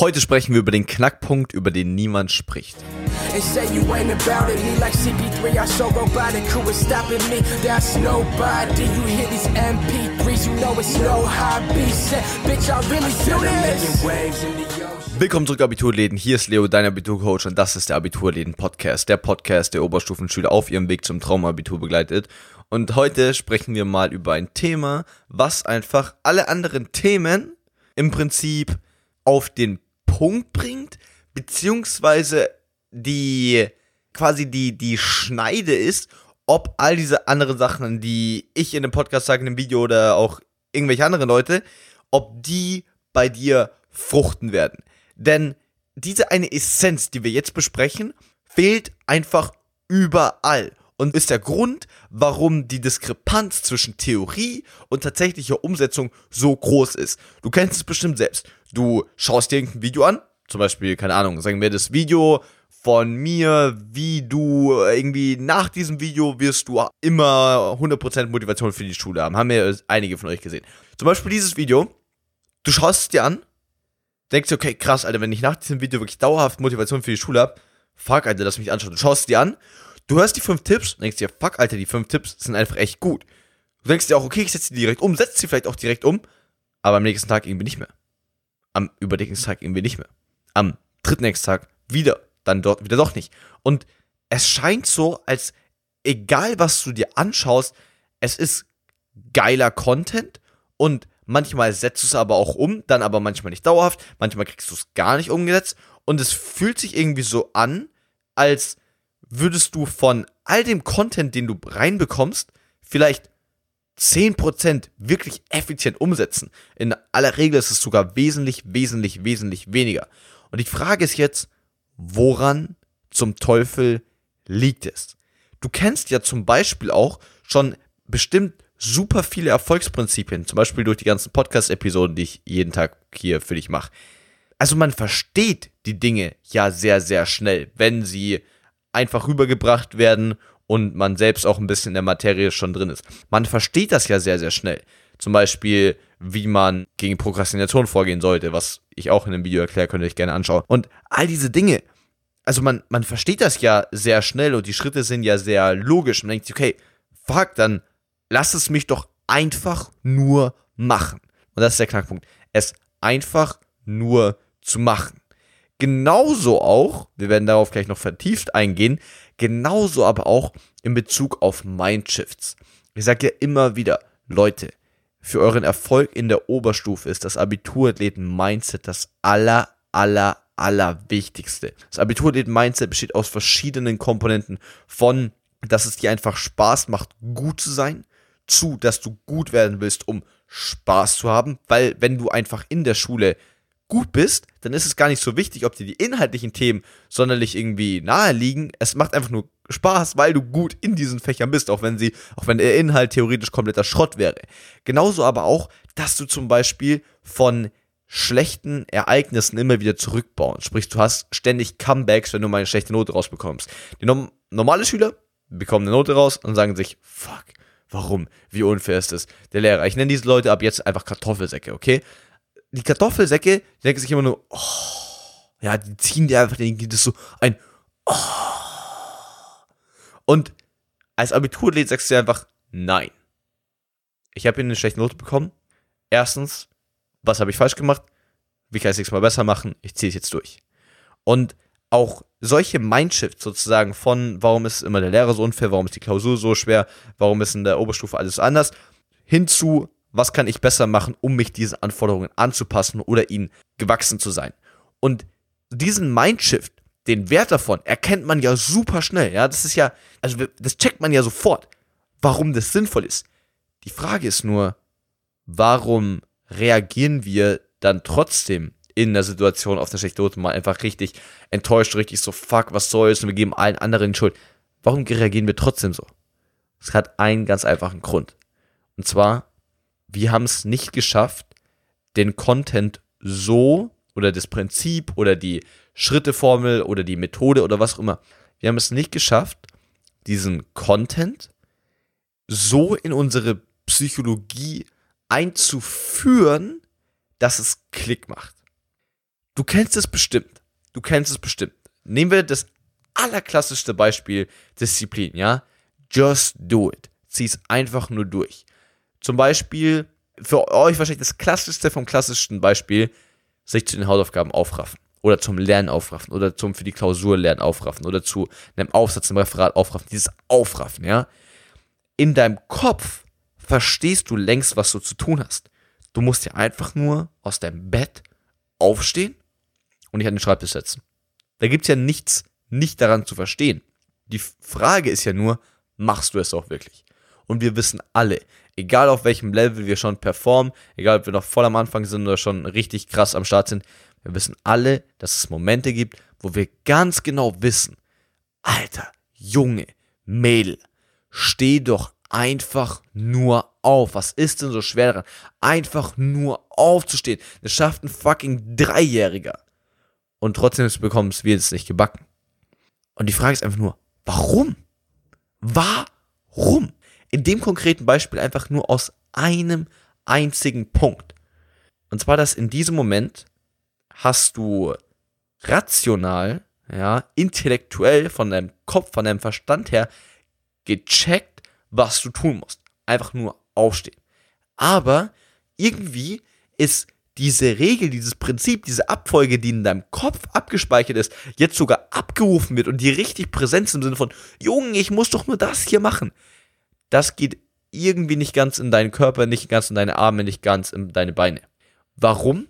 Heute sprechen wir über den Knackpunkt, über den niemand spricht. And say you ain't about it. Me like CP3, I so robotic. Who is stopping me? That's nobody. You hear these MP3s, you know it's no hobby. Say, bitch, I really do this. Willkommen zurück, Abiturläden. Hier ist Leo, dein Abiturcoach, und das ist der Abiturläden-Podcast. Der Podcast, der Oberstufenschüler auf ihrem Weg zum Traumabitur begleitet. Und heute sprechen wir mal über ein Thema, was einfach alle anderen Themen im Prinzip auf den Punkt bringt, beziehungsweise die quasi die, die Schneide ist, ob all diese anderen Sachen, die ich in dem Podcast sage, in dem Video oder auch irgendwelche anderen Leute, ob die bei dir fruchten werden. Denn diese eine Essenz, die wir jetzt besprechen, fehlt einfach überall und ist der Grund, warum die Diskrepanz zwischen Theorie und tatsächlicher Umsetzung so groß ist. Du kennst es bestimmt selbst. Du schaust dir irgendein Video an, zum Beispiel, keine Ahnung, sagen wir das Video von mir, wie du irgendwie nach diesem Video wirst du immer 100% Motivation für die Schule haben. Haben ja einige von euch gesehen. Zum Beispiel dieses Video. Du schaust es dir an, denkst dir, okay, krass, Alter, wenn ich nach diesem Video wirklich dauerhaft Motivation für die Schule habe, fuck, Alter, lass mich anschauen. Du schaust es dir an, du hörst die fünf Tipps, denkst dir, fuck, Alter, die fünf Tipps sind einfach echt gut. Du denkst dir auch, okay, ich setze die direkt um, setzt sie vielleicht auch direkt um, aber am nächsten Tag irgendwie nicht mehr. Am übernächsten Tag irgendwie nicht mehr. Am dritten nächsten Tag wieder dann dort wieder doch nicht. Und es scheint so, als egal was du dir anschaust, es ist geiler Content und manchmal setzt du es aber auch um, dann aber manchmal nicht dauerhaft, manchmal kriegst du es gar nicht umgesetzt und es fühlt sich irgendwie so an, als würdest du von all dem Content, den du reinbekommst, vielleicht 10% wirklich effizient umsetzen. In aller Regel ist es sogar wesentlich, wesentlich, wesentlich weniger. Und die Frage ist jetzt, woran zum Teufel liegt es? Du kennst ja zum Beispiel auch schon bestimmt super viele Erfolgsprinzipien, zum Beispiel durch die ganzen Podcast-Episoden, die ich jeden Tag hier für dich mache. Also man versteht die Dinge ja sehr, sehr schnell, wenn sie einfach rübergebracht werden und man selbst auch ein bisschen in der Materie schon drin ist. Man versteht das ja sehr, sehr schnell. Zum Beispiel, wie man gegen Prokrastination vorgehen sollte, was ich auch in einem Video erkläre, könnt ihr euch gerne anschauen. Und all diese Dinge, also man, man versteht das ja sehr schnell und die Schritte sind ja sehr logisch. Man denkt sich, okay, fuck, dann lass es mich doch einfach nur machen. Und das ist der Knackpunkt. Es einfach nur zu machen. Genauso auch, wir werden darauf gleich noch vertieft eingehen, genauso aber auch in Bezug auf Mindshifts. Ich sage ja immer wieder, Leute, für euren Erfolg in der Oberstufe ist das Abiturathleten-Mindset das aller, aller, aller wichtigste. Das Abiturathleten-Mindset besteht aus verschiedenen Komponenten von, dass es dir einfach Spaß macht, gut zu sein, zu, dass du gut werden willst, um Spaß zu haben, weil wenn du einfach in der Schule gut bist, dann ist es gar nicht so wichtig, ob dir die inhaltlichen Themen sonderlich irgendwie nahe liegen. Es macht einfach nur Spaß, weil du gut in diesen Fächern bist, auch wenn sie, auch wenn der Inhalt theoretisch kompletter Schrott wäre. Genauso aber auch, dass du zum Beispiel von schlechten Ereignissen immer wieder zurückbauen. Sprich, du hast ständig Comebacks, wenn du mal eine schlechte Note rausbekommst. Die no normale Schüler bekommen eine Note raus und sagen sich, fuck, warum? Wie unfair ist das? Der Lehrer. Ich nenne diese Leute ab jetzt einfach Kartoffelsäcke, okay? Die Kartoffelsäcke, die denken sich immer nur, oh, ja, die ziehen dir einfach, denen gibt es so ein, oh, und als Abiturathlet sagst du einfach nein. Ich habe hier eine schlechte Note bekommen. Erstens, was habe ich falsch gemacht? Wie kann ich es nächstes Mal besser machen? Ich ziehe es jetzt durch. Und auch solche Mindshifts sozusagen von, warum ist immer der Lehrer so unfair, warum ist die Klausur so schwer, warum ist in der Oberstufe alles anders, hinzu, was kann ich besser machen, um mich diesen Anforderungen anzupassen oder ihnen gewachsen zu sein. Und diesen Mindshift, den Wert davon erkennt man ja super schnell. Ja, das ist ja, also das checkt man ja sofort, warum das sinnvoll ist. Die Frage ist nur, warum reagieren wir dann trotzdem in der Situation auf eine schlechte Note mal einfach richtig enttäuscht, richtig so, fuck, was soll's und wir geben allen anderen Schuld. Warum reagieren wir trotzdem so? Es hat einen ganz einfachen Grund. Und zwar, wir haben es nicht geschafft, den Content so oder das Prinzip oder die Schritteformel oder die Methode oder was auch immer. Wir haben es nicht geschafft, diesen Content so in unsere Psychologie einzuführen, dass es Klick macht. Du kennst es bestimmt. Du kennst es bestimmt. Nehmen wir das allerklassischste Beispiel Disziplin, ja? Just do it. Zieh es einfach nur durch. Zum Beispiel, für euch wahrscheinlich das klassischste vom klassischsten Beispiel, sich zu den Hausaufgaben aufraffen. Oder zum Lernen aufraffen. Oder zum für die Klausur lernen aufraffen. Oder zu einem Aufsatz im Referat aufraffen. Dieses Aufraffen, ja? In deinem Kopf verstehst du längst, was du zu tun hast. Du musst dir einfach nur aus deinem Bett aufstehen und dich an den Schreibtisch setzen. Da gibt es ja nichts nicht daran zu verstehen. Die Frage ist ja nur, machst du es auch wirklich? Und wir wissen alle, egal auf welchem Level wir schon performen, egal ob wir noch voll am Anfang sind oder schon richtig krass am Start sind, wir wissen alle, dass es Momente gibt, wo wir ganz genau wissen, Alter, Junge, Mädel, steh doch einfach nur auf. Was ist denn so schwer daran? Einfach nur aufzustehen. Das schafft ein fucking Dreijähriger. Und trotzdem bekommen wir es nicht gebacken. Und die Frage ist einfach nur, warum? Warum? In dem konkreten Beispiel einfach nur aus einem einzigen Punkt. Und zwar, dass in diesem Moment hast du rational, ja, intellektuell von deinem Kopf, von deinem Verstand her gecheckt, was du tun musst. Einfach nur aufstehen. Aber irgendwie ist diese Regel, dieses Prinzip, diese Abfolge, die in deinem Kopf abgespeichert ist, jetzt sogar abgerufen wird und die richtig präsent ist im Sinne von, Junge, ich muss doch nur das hier machen. Das geht irgendwie nicht ganz in deinen Körper, nicht ganz in deine Arme, nicht ganz in deine Beine. Warum?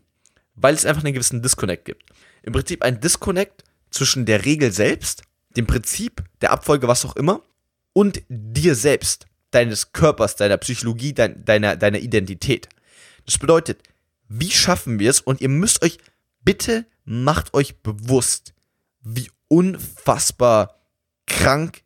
Weil es einfach einen gewissen Disconnect gibt. Im Prinzip ein Disconnect zwischen der Regel selbst, dem Prinzip, der Abfolge, was auch immer, und dir selbst, deines Körpers, deiner Psychologie, dein, deiner, deiner Identität. Das bedeutet, wie schaffen wir es? Und ihr müsst euch, bitte macht euch bewusst, wie unfassbar krank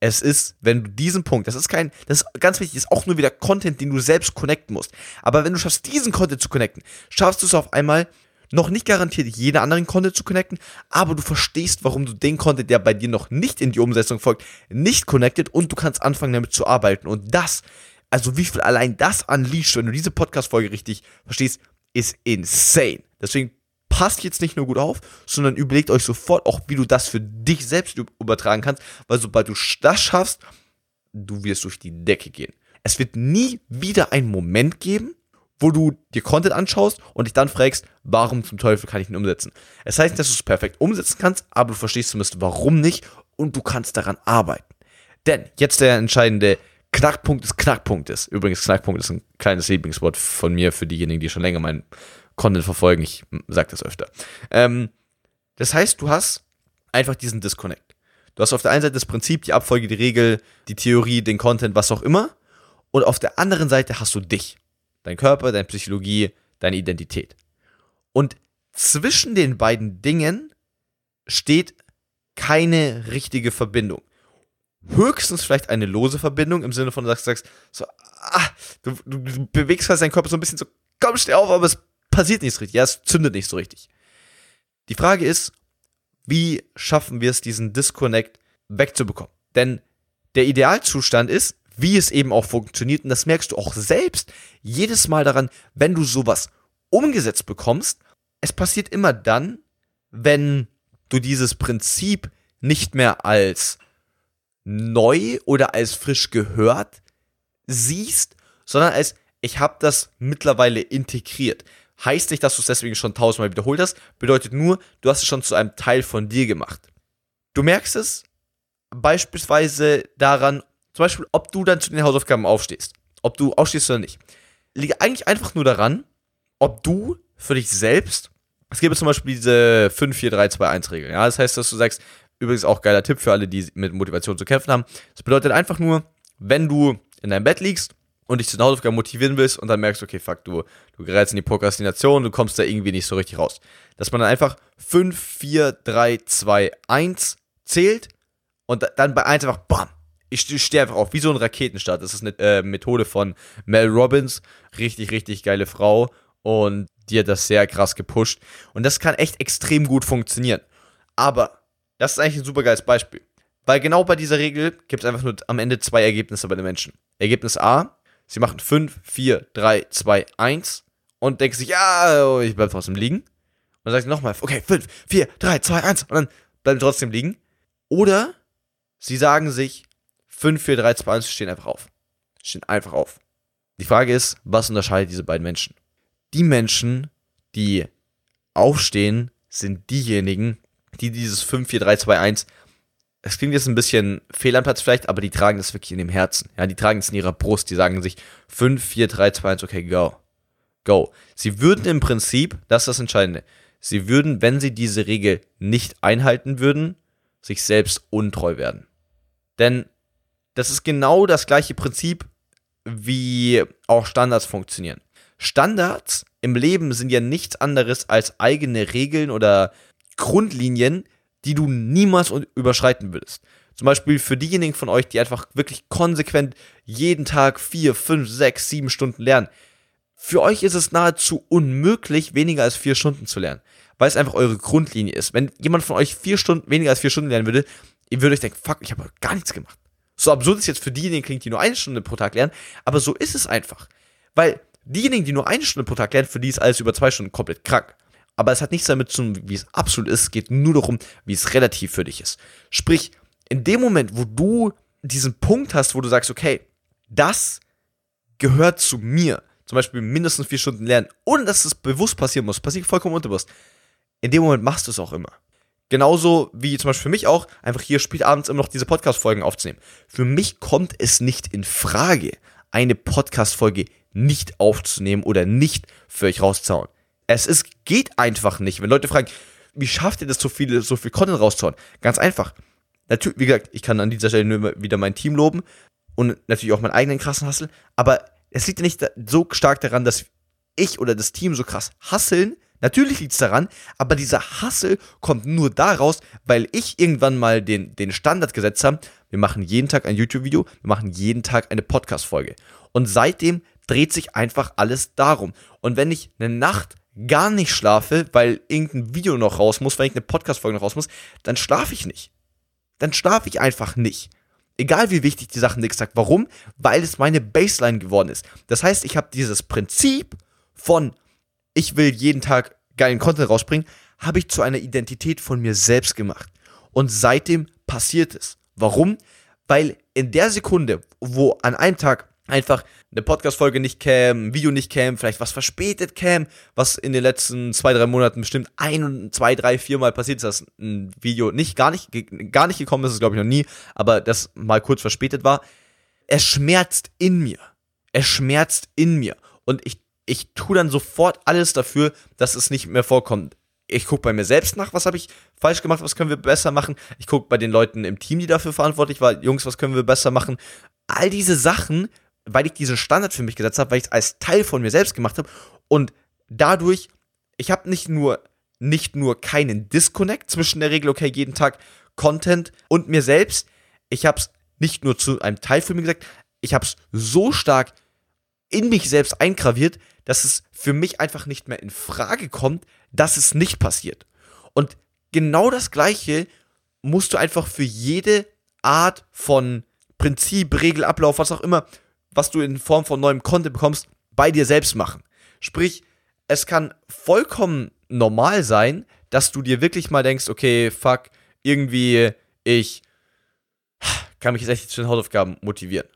es ist, wenn du diesen Punkt, das ist kein, das ist ganz wichtig, ist auch nur wieder Content, den du selbst connecten musst. Aber wenn du schaffst, diesen Content zu connecten, schaffst du es auf einmal, noch nicht garantiert jeden anderen Content zu connecten, aber du verstehst, warum du den Content, der bei dir noch nicht in die Umsetzung folgt, nicht connected und du kannst anfangen damit zu arbeiten. Und das, also wie viel allein das unleasht, wenn du diese Podcast-Folge richtig verstehst, ist insane. Deswegen passt jetzt nicht nur gut auf, sondern überlegt euch sofort auch, wie du das für dich selbst übertragen kannst, weil sobald du das schaffst, du wirst durch die Decke gehen. Es wird nie wieder einen Moment geben, wo du dir Content anschaust und dich dann fragst, warum zum Teufel kann ich ihn umsetzen? Es heißt nicht, dass du es perfekt umsetzen kannst, aber du verstehst zumindest, warum nicht und du kannst daran arbeiten. Denn jetzt der entscheidende Knackpunkt des Knackpunktes. Übrigens, Knackpunkt ist ein kleines Lieblingswort von mir für diejenigen, die schon länger meinen Content verfolgen. Ich sage das öfter. Ähm, das heißt, du hast einfach diesen Disconnect. Du hast auf der einen Seite das Prinzip, die Abfolge, die Regel, die Theorie, den Content, was auch immer. Und auf der anderen Seite hast du dich. Dein Körper, deine Psychologie, deine Identität. Und zwischen den beiden Dingen steht keine richtige Verbindung höchstens vielleicht eine lose Verbindung im Sinne von, du sagst, sagst so, ah, du, du bewegst halt deinen Körper so ein bisschen so, komm, steh auf, aber es passiert nicht so richtig. Ja, es zündet nicht so richtig. Die Frage ist, wie schaffen wir es, diesen Disconnect wegzubekommen? Denn der Idealzustand ist, wie es eben auch funktioniert, und das merkst du auch selbst jedes Mal daran, wenn du sowas umgesetzt bekommst, es passiert immer dann, wenn du dieses Prinzip nicht mehr als neu oder als frisch gehört siehst, sondern als ich habe das mittlerweile integriert. Heißt nicht, dass du es deswegen schon tausendmal wiederholt hast, bedeutet nur, du hast es schon zu einem Teil von dir gemacht. Du merkst es beispielsweise daran, zum Beispiel, ob du dann zu den Hausaufgaben aufstehst. Ob du aufstehst oder nicht. Liegt eigentlich einfach nur daran, ob du für dich selbst, es gibt zum Beispiel diese 5-4-3-2-1-Regel. Ja, das heißt, dass du sagst, Übrigens auch geiler Tipp für alle, die mit Motivation zu kämpfen haben. Das bedeutet einfach nur, wenn du in deinem Bett liegst und dich zu den Hausaufgaben motivieren willst und dann merkst, okay, fuck, du, du gerätst in die Prokrastination, du kommst da irgendwie nicht so richtig raus. Dass man dann einfach 5, 4, 3, 2, 1 zählt und dann bei 1 einfach BAM! Ich stehe einfach auf, wie so ein Raketenstart. Das ist eine äh, Methode von Mel Robbins. Richtig, richtig geile Frau. Und die hat das sehr krass gepusht. Und das kann echt extrem gut funktionieren. Aber das ist eigentlich ein super geiles Beispiel. Weil genau bei dieser Regel gibt es einfach nur am Ende zwei Ergebnisse bei den Menschen. Ergebnis A, sie machen 5, 4, 3, 2, 1 und denken sich, ja, ich bleibe trotzdem liegen. dann sagt sie nochmal, okay, 5, 4, 3, 2, 1 und dann bleiben sie trotzdem liegen. Oder sie sagen sich, 5, 4, 3, 2, 1, stehen einfach auf. Stehen einfach auf. Die Frage ist, was unterscheidet diese beiden Menschen? Die Menschen, die aufstehen, sind diejenigen, die dieses 5, 4, 3, 2, 1 es klingt jetzt ein bisschen fehl am Platz vielleicht, aber die tragen das wirklich in dem Herzen. Ja, die tragen es in ihrer Brust. Die sagen sich 5, 4, 3, 2, 1, okay, go. Go. Sie würden im Prinzip, das ist das Entscheidende, sie würden, wenn sie diese Regel nicht einhalten würden, sich selbst untreu werden. Denn das ist genau das gleiche Prinzip, wie auch Standards funktionieren. Standards im Leben sind ja nichts anderes als eigene Regeln oder Grundlinien, die du niemals überschreiten würdest. Zum Beispiel für diejenigen von euch, die einfach wirklich konsequent jeden Tag vier, fünf, sechs, sieben Stunden lernen. Für euch ist es nahezu unmöglich, weniger als vier Stunden zu lernen, weil es einfach eure Grundlinie ist. Wenn jemand von euch vier Stunden, weniger als vier Stunden lernen würde, ihr würdet euch denken, fuck, ich habe gar nichts gemacht. So absurd es jetzt für diejenigen klingt, die nur eine Stunde pro Tag lernen, aber so ist es einfach. Weil diejenigen, die nur eine Stunde pro Tag lernen, für die ist alles über zwei Stunden komplett krank. Aber es hat nichts damit zu tun, wie es absolut ist. Es geht nur darum, wie es relativ für dich ist. Sprich, in dem Moment, wo du diesen Punkt hast, wo du sagst, okay, das gehört zu mir, zum Beispiel mindestens vier Stunden lernen, ohne dass es bewusst passieren muss, passiert vollkommen unterbewusst. In dem Moment machst du es auch immer. Genauso wie zum Beispiel für mich auch, einfach hier spät abends immer noch diese Podcast-Folgen aufzunehmen. Für mich kommt es nicht in Frage, eine Podcast-Folge nicht aufzunehmen oder nicht für euch rauszuhauen. Es ist, geht einfach nicht. Wenn Leute fragen, wie schafft ihr das, so viel, so viel Content rauszuhauen? Ganz einfach. Natürlich, wie gesagt, ich kann an dieser Stelle nur wieder mein Team loben und natürlich auch meinen eigenen krassen Hustle, aber es liegt ja nicht so stark daran, dass ich oder das Team so krass hasseln, Natürlich liegt es daran, aber dieser Hassel kommt nur daraus, weil ich irgendwann mal den, den Standard gesetzt habe. Wir machen jeden Tag ein YouTube-Video, wir machen jeden Tag eine Podcast-Folge. Und seitdem dreht sich einfach alles darum. Und wenn ich eine Nacht gar nicht schlafe, weil irgendein Video noch raus muss, weil ich eine Podcast-Folge noch raus muss, dann schlafe ich nicht. Dann schlafe ich einfach nicht. Egal wie wichtig die Sachen nächsten Tag. Warum? Weil es meine Baseline geworden ist. Das heißt, ich habe dieses Prinzip von ich will jeden Tag geilen Content rausbringen, habe ich zu einer Identität von mir selbst gemacht. Und seitdem passiert es. Warum? Weil in der Sekunde, wo an einem Tag einfach eine Podcast-Folge nicht cam, ein Video nicht cam, vielleicht was verspätet cam, was in den letzten zwei, drei Monaten bestimmt ein, zwei, drei, vier Mal passiert ist, dass ein Video nicht, gar nicht, gar nicht gekommen ist, ist glaube ich noch nie, aber das mal kurz verspätet war. Es schmerzt in mir. Es schmerzt in mir. Und ich ich tue dann sofort alles dafür, dass es nicht mehr vorkommt. Ich gucke bei mir selbst nach, was habe ich falsch gemacht, was können wir besser machen. Ich gucke bei den Leuten im Team, die dafür verantwortlich waren, Jungs, was können wir besser machen. All diese Sachen, weil ich diesen Standard für mich gesetzt habe, weil ich es als Teil von mir selbst gemacht habe und dadurch, ich habe nicht nur nicht nur keinen Disconnect zwischen der Regel, okay, jeden Tag Content und mir selbst, ich habe es nicht nur zu einem Teil für mich gesagt, ich habe es so stark in mich selbst eingraviert, dass es für mich einfach nicht mehr in Frage kommt, dass es nicht passiert. Und genau das Gleiche musst du einfach für jede Art von Prinzip, Regel, Ablauf, was auch immer, was du in Form von neuem Content bekommst, bei dir selbst machen. Sprich, es kann vollkommen normal sein, dass du dir wirklich mal denkst, okay, fuck, irgendwie, ich kann mich jetzt echt zu den Hausaufgaben motivieren.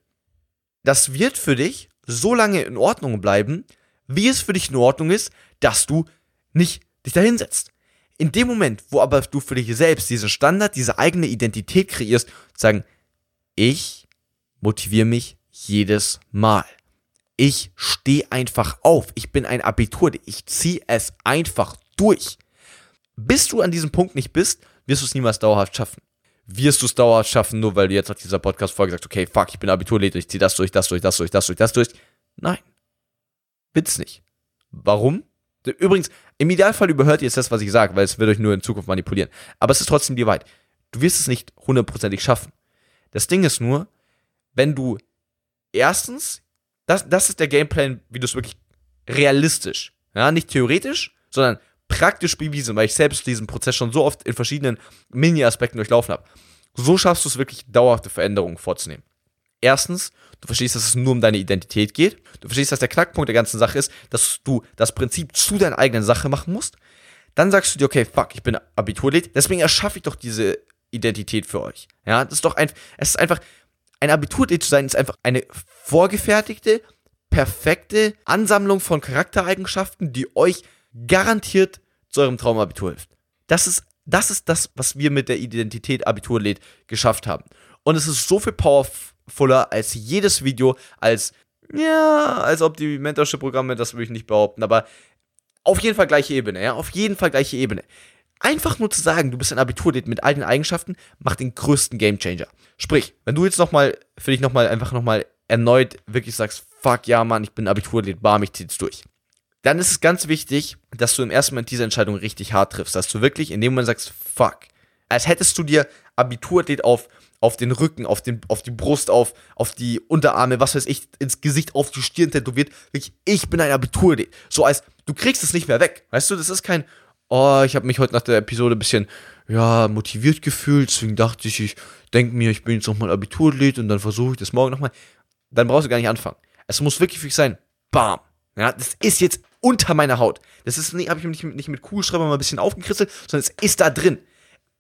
Das wird für dich so lange in Ordnung bleiben, wie es für dich in Ordnung ist, dass du nicht dich da hinsetzt. In dem Moment, wo aber du für dich selbst diesen Standard, diese eigene Identität kreierst, sagen, ich motiviere mich jedes Mal. Ich stehe einfach auf. Ich bin ein Abitur. Ich ziehe es einfach durch. Bis du an diesem Punkt nicht bist, wirst du es niemals dauerhaft schaffen. Wirst du es dauerhaft schaffen, nur weil du jetzt nach dieser Podcast-Folge sagst, okay, fuck, ich bin Abiturlehrer, ich ziehe das durch, das durch, das durch, das durch, das durch. Nein. Wird's nicht. Warum? Übrigens, im Idealfall überhört ihr jetzt das, was ich sage, weil es wird euch nur in Zukunft manipulieren. Aber es ist trotzdem dir weit. Du wirst es nicht hundertprozentig schaffen. Das Ding ist nur, wenn du erstens, das, das ist der Gameplan, wie du es wirklich realistisch, ja, nicht theoretisch, sondern praktisch bewiesen, weil ich selbst diesen Prozess schon so oft in verschiedenen Mini-Aspekten durchlaufen habe. So schaffst du es wirklich, dauerhafte Veränderungen vorzunehmen. Erstens, du verstehst, dass es nur um deine Identität geht. Du verstehst, dass der Knackpunkt der ganzen Sache ist, dass du das Prinzip zu deiner eigenen Sache machen musst. Dann sagst du dir, okay, fuck, ich bin Abiturlied, deswegen erschaffe ich doch diese Identität für euch. Ja, das ist doch einfach, es ist einfach, ein Abiturlied zu sein, ist einfach eine vorgefertigte, perfekte Ansammlung von Charaktereigenschaften, die euch garantiert zu eurem Traumabitur hilft. Das ist, das ist das, was wir mit der Identität Abiturlied geschafft haben. Und es ist so viel powerfuller als jedes Video, als, ja, als ob die Mentorship-Programme, das würde ich nicht behaupten, aber auf jeden Fall gleiche Ebene, ja, auf jeden Fall gleiche Ebene. Einfach nur zu sagen, du bist ein Abiturdate mit all den Eigenschaften, macht den größten Gamechanger. Sprich, wenn du jetzt nochmal, für dich nochmal, einfach nochmal erneut wirklich sagst, fuck ja, Mann, ich bin Abiturdate, bam, ich zieh's durch. Dann ist es ganz wichtig, dass du im ersten Moment diese Entscheidung richtig hart triffst, dass du wirklich in dem Moment sagst, fuck. Als hättest du dir Abiturdate auf, auf den Rücken, auf, den, auf die Brust, auf, auf die Unterarme, was weiß ich, ins Gesicht, auf die Stirn tätowiert. Wirklich, ich bin ein Abiturdate. So als, du kriegst es nicht mehr weg. Weißt du, das ist kein, oh, ich habe mich heute nach der Episode ein bisschen, ja, motiviert gefühlt, deswegen dachte ich, ich denke mir, ich bin jetzt nochmal Abiturlied und dann versuche ich das morgen nochmal. Dann brauchst du gar nicht anfangen. Es muss wirklich für dich sein, bam. Ja, das ist jetzt unter meiner Haut. Das ist nicht, habe ich nicht, nicht mit Kugelschreiber mal ein bisschen aufgekritzelt, sondern es ist da drin.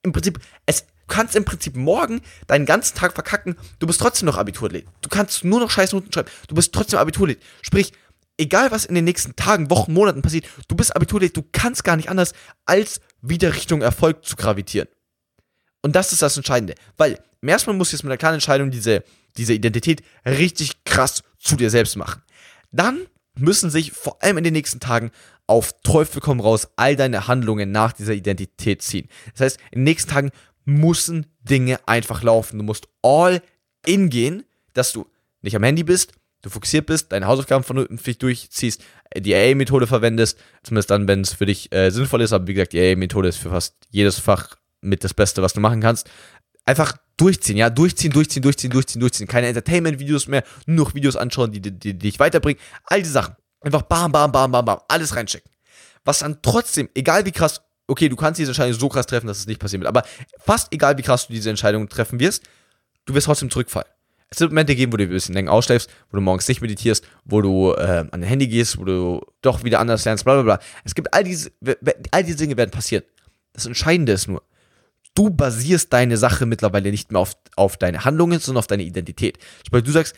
Im Prinzip, es Du kannst im Prinzip morgen deinen ganzen Tag verkacken, du bist trotzdem noch Abiturlied. Du kannst nur noch scheiß Noten schreiben, du bist trotzdem Abiturlied. Sprich, egal was in den nächsten Tagen, Wochen, Monaten passiert, du bist Abiturlied, du kannst gar nicht anders, als wieder Richtung Erfolg zu gravitieren. Und das ist das Entscheidende. Weil, erstmal musst du jetzt mit einer kleinen Entscheidung diese, diese Identität richtig krass zu dir selbst machen. Dann müssen sich vor allem in den nächsten Tagen auf Teufel komm raus all deine Handlungen nach dieser Identität ziehen. Das heißt, in den nächsten Tagen müssen Dinge einfach laufen. Du musst all in gehen, dass du nicht am Handy bist, du fokussiert bist, deine Hausaufgaben vernünftig durchziehst, die AA-Methode verwendest, zumindest dann, wenn es für dich äh, sinnvoll ist, aber wie gesagt, die AA-Methode ist für fast jedes Fach mit das Beste, was du machen kannst. Einfach durchziehen, ja, durchziehen, durchziehen, durchziehen, durchziehen, durchziehen. Keine Entertainment-Videos mehr, nur noch Videos anschauen, die, die, die dich weiterbringen. All die Sachen. Einfach bam, bam, bam, bam, bam, alles reinchecken. Was dann trotzdem, egal wie krass okay, du kannst diese Entscheidung so krass treffen, dass es nicht passieren wird. Aber fast egal, wie krass du diese Entscheidung treffen wirst, du wirst trotzdem zurückfallen. Es wird Momente geben, wo du ein bisschen länger ausschläfst, wo du morgens nicht meditierst, wo du äh, an dein Handy gehst, wo du doch wieder anders lernst, bla bla bla. Es gibt all diese, all diese Dinge werden passieren. Das Entscheidende ist nur, du basierst deine Sache mittlerweile nicht mehr auf, auf deine Handlungen, sondern auf deine Identität. Sprich, du sagst,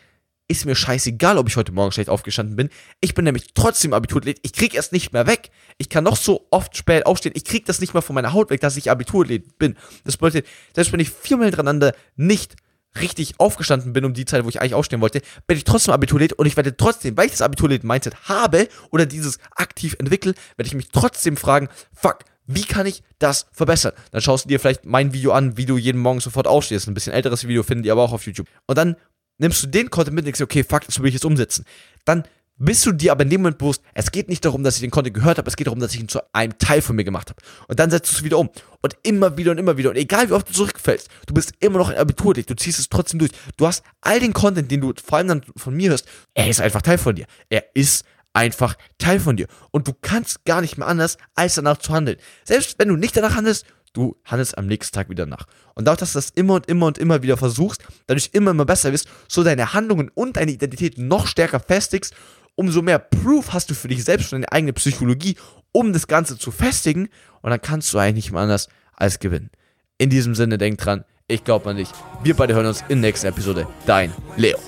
ist mir scheißegal, ob ich heute Morgen schlecht aufgestanden bin. Ich bin nämlich trotzdem Abiturlied. Ich krieg es nicht mehr weg. Ich kann noch so oft spät aufstehen. Ich krieg das nicht mehr von meiner Haut weg, dass ich Abiturlied bin. Das bedeutet, selbst wenn ich viermal hintereinander nicht richtig aufgestanden bin um die Zeit, wo ich eigentlich aufstehen wollte, bin ich trotzdem Abiturlied und ich werde trotzdem, weil ich das Abiturlied-Mindset habe oder dieses aktiv entwickle, werde ich mich trotzdem fragen, fuck, wie kann ich das verbessern? Dann schaust du dir vielleicht mein Video an, wie du jeden Morgen sofort aufstehst. Ein bisschen älteres Video findet ihr aber auch auf YouTube. Und dann nimmst du den Content mit und denkst, okay, fuck, das will ich jetzt umsetzen. Dann bist du dir aber in dem Moment bewusst, es geht nicht darum, dass ich den Content gehört habe, es geht darum, dass ich ihn zu einem Teil von mir gemacht habe. Und dann setzt du es wieder um. Und immer wieder und immer wieder. Und egal wie oft du zurückfällst, du bist immer noch ein Abiturdick, du ziehst es trotzdem durch. Du hast all den Content, den du vor allem dann von mir hörst, er ist einfach Teil von dir. Er ist einfach Teil von dir. Und du kannst gar nicht mehr anders, als danach zu handeln. Selbst wenn du nicht danach handelst, du handelst am nächsten Tag wieder nach. Und dadurch, dass du das immer und immer und immer wieder versuchst, dadurch immer immer besser wirst, so deine Handlungen und deine Identität noch stärker festigst, umso mehr Proof hast du für dich selbst und deine eigene Psychologie, um das Ganze zu festigen. Und dann kannst du eigentlich nicht mehr anders als gewinnen. In diesem Sinne, denk dran, ich glaube an dich. Wir beide hören uns in der nächsten Episode. Dein Leo.